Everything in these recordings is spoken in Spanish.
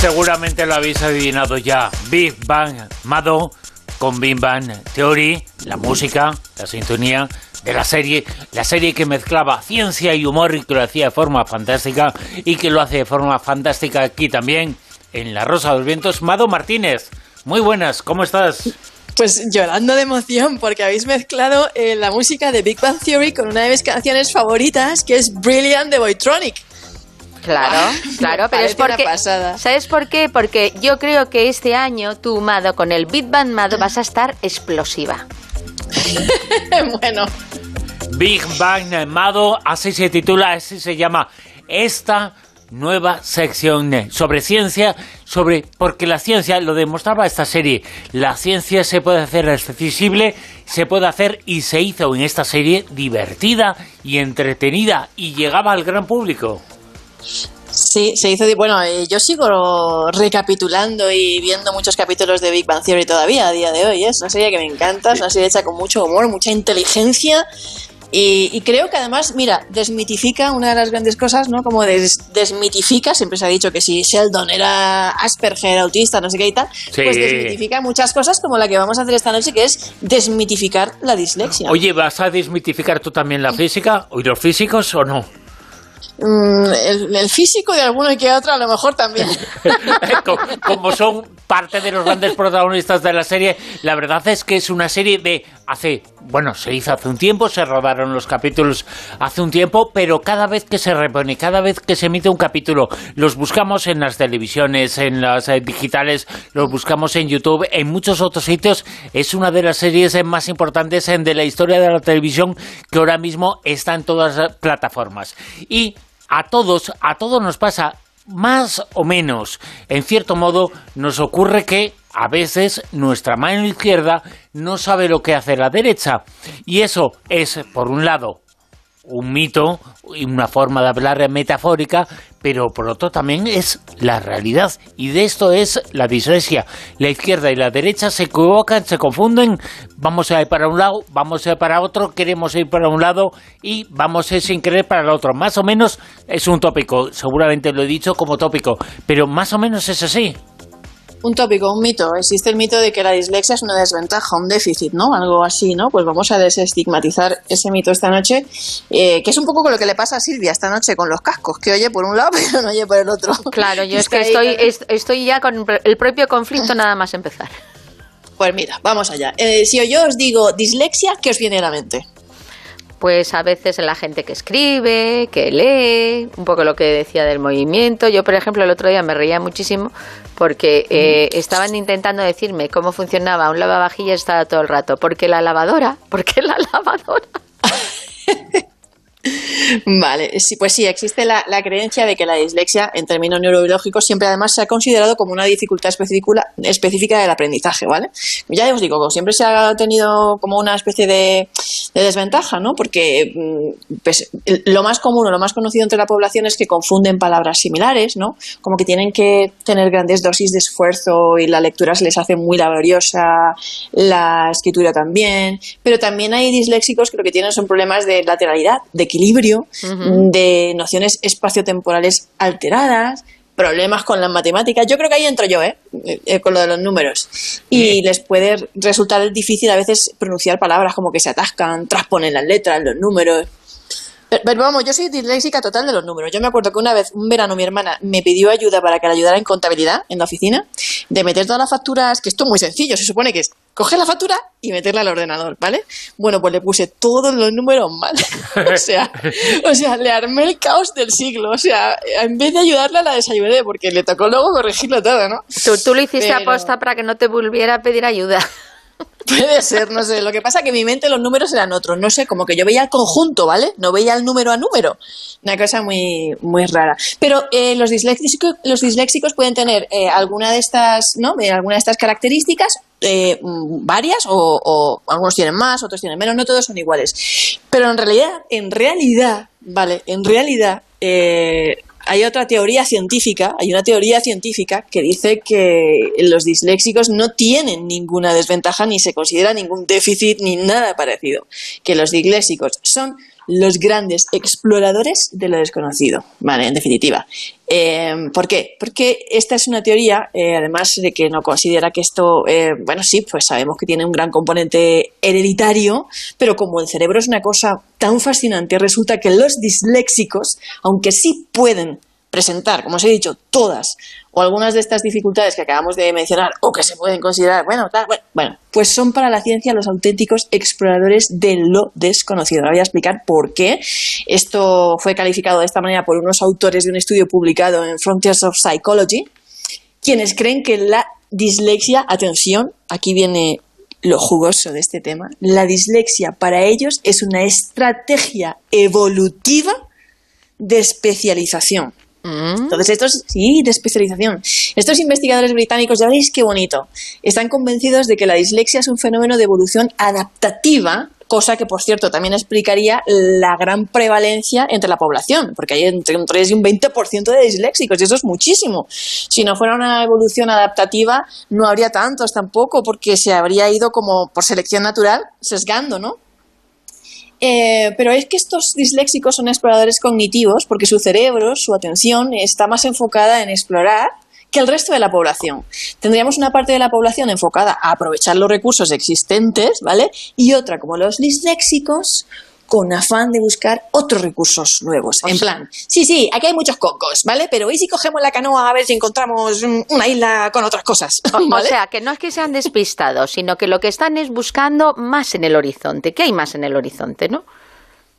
Seguramente lo habéis adivinado ya. Big Bang Mado con Big Bang Theory, la música, la sintonía de la serie, la serie que mezclaba ciencia y humor y que lo hacía de forma fantástica y que lo hace de forma fantástica aquí también en La Rosa de los Vientos. Mado Martínez, muy buenas, ¿cómo estás? Pues llorando de emoción porque habéis mezclado eh, la música de Big Bang Theory con una de mis canciones favoritas que es Brilliant de Boytronic. Claro, claro, pero es porque. ¿Sabes por qué? Porque yo creo que este año tú, Mado, con el Big Bang Mado vas a estar explosiva. bueno. Big Bang Mado, así se titula, así se llama esta nueva sección sobre ciencia, sobre porque la ciencia lo demostraba esta serie, la ciencia se puede hacer accesible, se puede hacer y se hizo en esta serie divertida y entretenida y llegaba al gran público. Sí, se hizo. Bueno, eh, yo sigo recapitulando y viendo muchos capítulos de Big Bang Theory todavía a día de hoy. ¿eh? Es una serie que me encanta, es una serie hecha con mucho humor, mucha inteligencia. Y, creo que además, mira, desmitifica una de las grandes cosas, ¿no? Como desmitifica, siempre se ha dicho que si Sheldon era Asperger, autista, no sé qué y tal, pues desmitifica muchas cosas como la que vamos a hacer esta noche, que es desmitificar la dislexia. Oye, ¿vas a desmitificar tú también la física? ¿O los físicos o no? Mm, el, físico de alguno y que otro a lo mejor también. como, son parte de los grandes protagonistas de la serie, la verdad es que es una serie de hace, bueno, se hizo hace un tiempo, se rodaron los capítulos hace un tiempo, pero cada vez que se repone, cada vez que se emite un capítulo, los buscamos en las televisiones, en las eh, digitales, los buscamos en YouTube, en muchos otros sitios, es una de las series más importantes de la historia de la televisión que ahora mismo está en todas las plataformas. Y a todos, a todos nos pasa más o menos. En cierto modo, nos ocurre que a veces nuestra mano izquierda no sabe lo que hace la derecha. Y eso es, por un lado, un mito y una forma de hablar metafórica, pero por otro también es la realidad. Y de esto es la dislexia. La izquierda y la derecha se equivocan, se confunden, vamos a ir para un lado, vamos a ir para otro, queremos ir para un lado y vamos a ir sin querer para el otro. Más o menos es un tópico, seguramente lo he dicho como tópico, pero más o menos es así un tópico, un mito. Existe el mito de que la dislexia es una desventaja, un déficit, ¿no? Algo así, ¿no? Pues vamos a desestigmatizar ese mito esta noche, eh, que es un poco con lo que le pasa a Silvia esta noche con los cascos, que oye por un lado pero no oye por el otro. Claro, yo es que estoy, estoy ya con el propio conflicto nada más empezar. Pues mira, vamos allá. Eh, si yo os digo dislexia, ¿qué os viene a la mente? Pues a veces la gente que escribe, que lee, un poco lo que decía del movimiento. Yo, por ejemplo, el otro día me reía muchísimo porque eh, estaban intentando decirme cómo funcionaba un lavavajillas estaba todo el rato. Porque la lavadora, porque la lavadora. Vale, sí, pues sí, existe la, creencia de que la dislexia, en términos neurobiológicos, siempre además se ha considerado como una dificultad específica del aprendizaje, ¿vale? Ya os digo, siempre se ha tenido como una especie de, desventaja, ¿no? Porque mm, pues, lo más común o lo más conocido entre la población es que confunden palabras similares, ¿no? Como que tienen que tener grandes dosis de esfuerzo y la lectura se les hace muy laboriosa, la escritura también, pero también hay disléxicos que lo que tienen son problemas de lateralidad, de equilibrio, de nociones espaciotemporales alteradas, problemas con las matemáticas. Yo creo que ahí entro yo, ¿eh? eh, eh con lo de los números. Y les puede resultar difícil a veces pronunciar palabras como que se atascan, transponen las letras, los números. Pero, vamos, yo soy disléxica total de los números. Yo me acuerdo que una vez, un verano, mi hermana me pidió ayuda para que la ayudara en contabilidad en la oficina, de meter todas las facturas, que esto es muy sencillo, se supone que es coger la factura y meterla al ordenador, ¿vale? Bueno, pues le puse todos los números mal. o sea, o sea, le armé el caos del siglo. O sea, en vez de ayudarla, la desayudé, porque le tocó luego corregirlo todo, ¿no? Tú, tú lo hiciste aposta para que no te volviera a pedir ayuda. Puede ser, no sé. Lo que pasa es que en mi mente los números eran otros. No sé, como que yo veía el conjunto, ¿vale? No veía el número a número. Una cosa muy, muy rara. Pero eh, los, disléxicos, los disléxicos pueden tener eh, alguna de estas, ¿no? Eh, alguna de estas características, eh, mm, varias, o, o algunos tienen más, otros tienen menos, no todos son iguales. Pero en realidad, en realidad, ¿vale? En realidad, eh, hay otra teoría científica, hay una teoría científica que dice que los disléxicos no tienen ninguna desventaja ni se considera ningún déficit ni nada parecido. Que los disléxicos son los grandes exploradores de lo desconocido, ¿vale? En definitiva. Eh, ¿Por qué? Porque esta es una teoría, eh, además de que no considera que esto, eh, bueno, sí, pues sabemos que tiene un gran componente hereditario, pero como el cerebro es una cosa tan fascinante, resulta que los disléxicos, aunque sí pueden presentar, como os he dicho, todas o algunas de estas dificultades que acabamos de mencionar o que se pueden considerar, bueno, tal, bueno, bueno, pues son para la ciencia los auténticos exploradores de lo desconocido. Ahora voy a explicar por qué. Esto fue calificado de esta manera por unos autores de un estudio publicado en Frontiers of Psychology, quienes creen que la dislexia, atención, aquí viene lo jugoso de este tema, la dislexia para ellos es una estrategia evolutiva de especialización. Entonces, estos, sí, de especialización. Estos investigadores británicos, ya veréis qué bonito, están convencidos de que la dislexia es un fenómeno de evolución adaptativa, cosa que, por cierto, también explicaría la gran prevalencia entre la población, porque hay entre un 3 y un 20% de disléxicos, y eso es muchísimo. Si no fuera una evolución adaptativa, no habría tantos tampoco, porque se habría ido como por selección natural, sesgando, ¿no? Eh, pero es que estos disléxicos son exploradores cognitivos porque su cerebro, su atención está más enfocada en explorar que el resto de la población. Tendríamos una parte de la población enfocada a aprovechar los recursos existentes, ¿vale? Y otra, como los disléxicos, con afán de buscar otros recursos nuevos. En plan, sí, sí, aquí hay muchos cocos, ¿vale? Pero ¿y si cogemos la canoa a ver si encontramos mm, una isla con otras cosas? O sea, que no es que sean despistados, sino que lo que están es buscando más en el horizonte. ¿Qué hay más en el horizonte, no?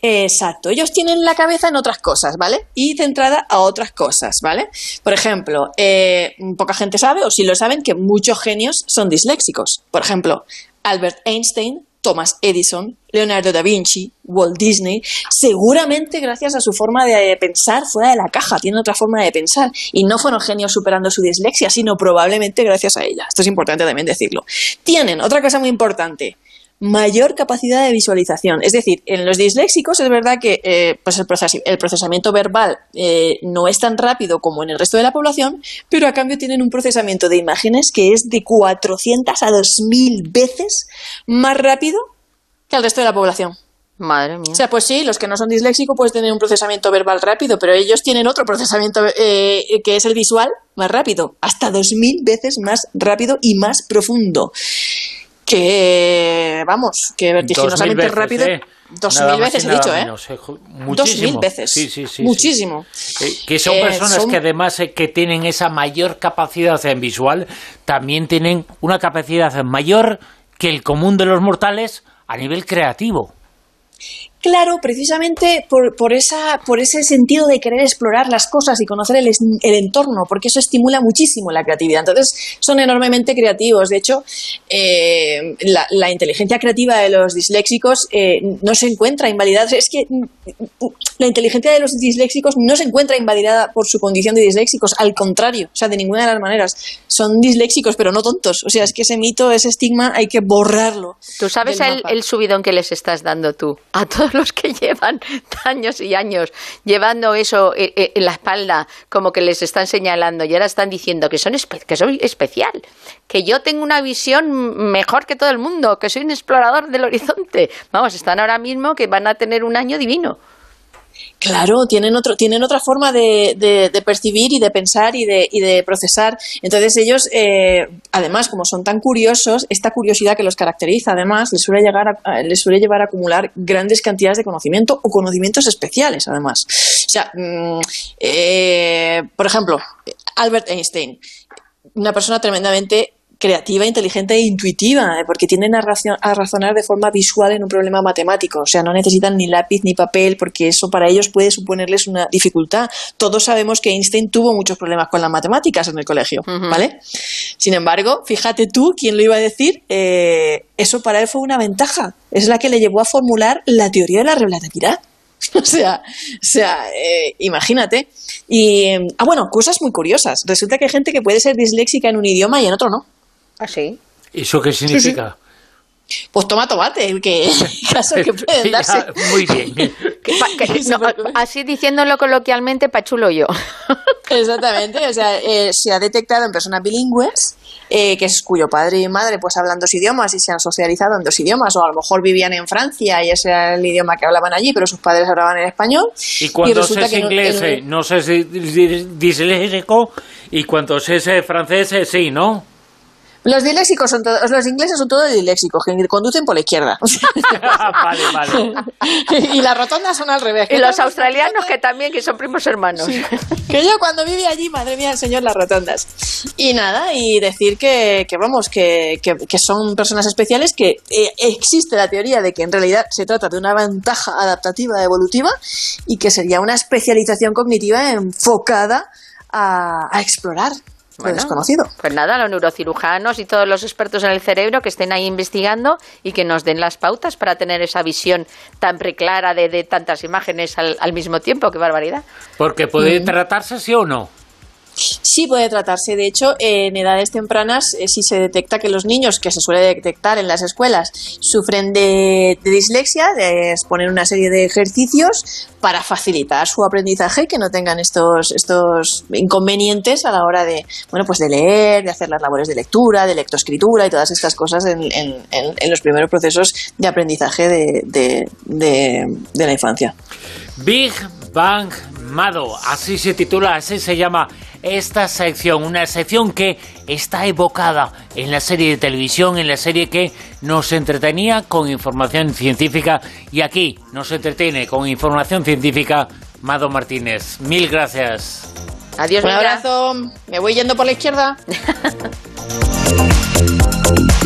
Exacto, ellos tienen la cabeza en otras cosas, ¿vale? Y centrada a otras cosas, ¿vale? Por ejemplo, eh, poca gente sabe, o si lo saben, que muchos genios son disléxicos. Por ejemplo, Albert Einstein, Thomas Edison, Leonardo da Vinci, Walt Disney, seguramente gracias a su forma de pensar fuera de la caja, tienen otra forma de pensar y no fueron genios superando su dislexia, sino probablemente gracias a ella. Esto es importante también decirlo. Tienen otra cosa muy importante, mayor capacidad de visualización. Es decir, en los disléxicos es verdad que eh, pues el, proces- el procesamiento verbal eh, no es tan rápido como en el resto de la población, pero a cambio tienen un procesamiento de imágenes que es de 400 a 2000 veces más rápido que el resto de la población. Madre mía. O sea, pues sí, los que no son disléxicos pueden tener un procesamiento verbal rápido, pero ellos tienen otro procesamiento eh, que es el visual más rápido, hasta 2000 veces más rápido y más profundo. Que, vamos, que vertiginosamente veces, rápido. ¿eh? Dos Nada mil veces he nada dicho, ¿eh? menos, eh, Dos mil veces. Sí, sí, sí. Muchísimo. Eh, que son Eh, personas son- que además eh, que tienen esa mayor capacidad en visual, también tienen una capacidad mayor que el común de los mortales a nivel creativo. Claro, precisamente por, por, esa, por ese sentido de querer explorar las cosas y conocer el, entorno, porque eso estimula muchísimo la creatividad. Entonces, son enormemente creativos. De hecho, eh, la, la inteligencia creativa de los disléxicos eh, no se encuentra invalidada. Es que mm, mm, la inteligencia de los disléxicos no se encuentra invalidada por su condición de disléxicos, al contrario, o sea, de ninguna de las maneras. Son disléxicos, pero no tontos. O sea, es que ese mito, ese estigma, hay que borrarlo. ¿Tú sabes el, el subidón que les estás dando tú? A todos los que llevan años y años llevando eso eh, eh, en la espalda, como que les están señalando y ahora están diciendo que, son que soy especial, que yo tengo una visión mejor que todo el mundo, que soy un explorador del horizonte. Vamos, están ahora mismo que van a tener un año divino. Claro, tienen otro, tienen otra forma de, de- percibir y de pensar y de, y de procesar. Entonces ellos, eh, además, como son tan curiosos, esta curiosidad que los caracteriza, además, les suele llegar les suele llevar a acumular grandes cantidades de conocimiento o conocimientos especiales, además. O sea, mm, eh, por ejemplo, Albert Einstein, una persona tremendamente creativa, inteligente e intuitiva, eh, porque tienden a, a razonar de forma visual en un problema matemático. O sea, no necesitan ni lápiz ni papel, porque eso para ellos puede suponerles una dificultad. Todos sabemos que Einstein tuvo muchos problemas con las matemáticas en el colegio, ¿vale? Sin embargo, fíjate tú, ¿quién lo iba a decir? Eh, eso para él fue una ventaja. Es la que le llevó a formular la teoría de la relatividad. O sea, o sea eh, imagínate. Y, ah, bueno, cosas muy curiosas. Resulta que hay gente que puede ser disléxica en un idioma y en otro no. ¿Ah, sí? ¿Eso qué significa? Pues toma tomate, que caso que pueden darse. ya, muy bien. Que pa- que- no, así diciéndolo coloquialmente, pachulo yo. Exactamente, o sea, eh, se ha detectado en personas bilingües eh, que es cuyo padre y madre pues hablan dos idiomas y se han socializado en dos idiomas, o a lo mejor vivían en Francia y ese era el idioma que hablaban allí, pero sus padres hablaban en español. Y cuando se es no- inglés, el- eh, no sé si di- disléxico, y cuando se es eh, francés, eh, sí, ¿no? Los disléxicos son todos, los ingleses son todos disléxicos, que conducen por la izquierda. vale, vale. y las rotondas son al revés. Y los australianos que también, que son primos hermanos. que yo cuando viví allí, madre mía, el señor las rotondas. Y nada, y decir que, que vamos, que, que- que son personas especiales, que eh, existe la teoría de que en realidad se trata de una ventaja adaptativa evolutiva y que sería una especialización cognitiva enfocada a, a explorar lo Bueno, desconocido. Pues nada, los neurocirujanos y todos los expertos en el cerebro que estén ahí investigando y que nos den las pautas para tener esa visión tan preclara de, de tantas imágenes al, al mismo tiempo. ¡Qué barbaridad! Porque Mm. puede tratarse, sí o no. Sí puede tratarse. De hecho, en edades tempranas, eh, si se detecta que los niños, que se suele detectar en las escuelas, sufren de, de dislexia, les ponen una serie de ejercicios para facilitar su aprendizaje que no tengan estos, estos inconvenientes a la hora de, bueno, pues de leer, de hacer las labores de lectura, de lectoescritura y todas estas cosas en, en- en- en los primeros procesos de aprendizaje de, de- de- de la infancia. Big Bang Mado, así se titula, así se llama esta sección, una sección que está evocada en la serie de televisión, en la serie que nos entretenía con información científica y aquí nos entretiene con información científica Mado Martínez. Mil gracias. Adiós, Un abrazo, me voy yendo por la izquierda.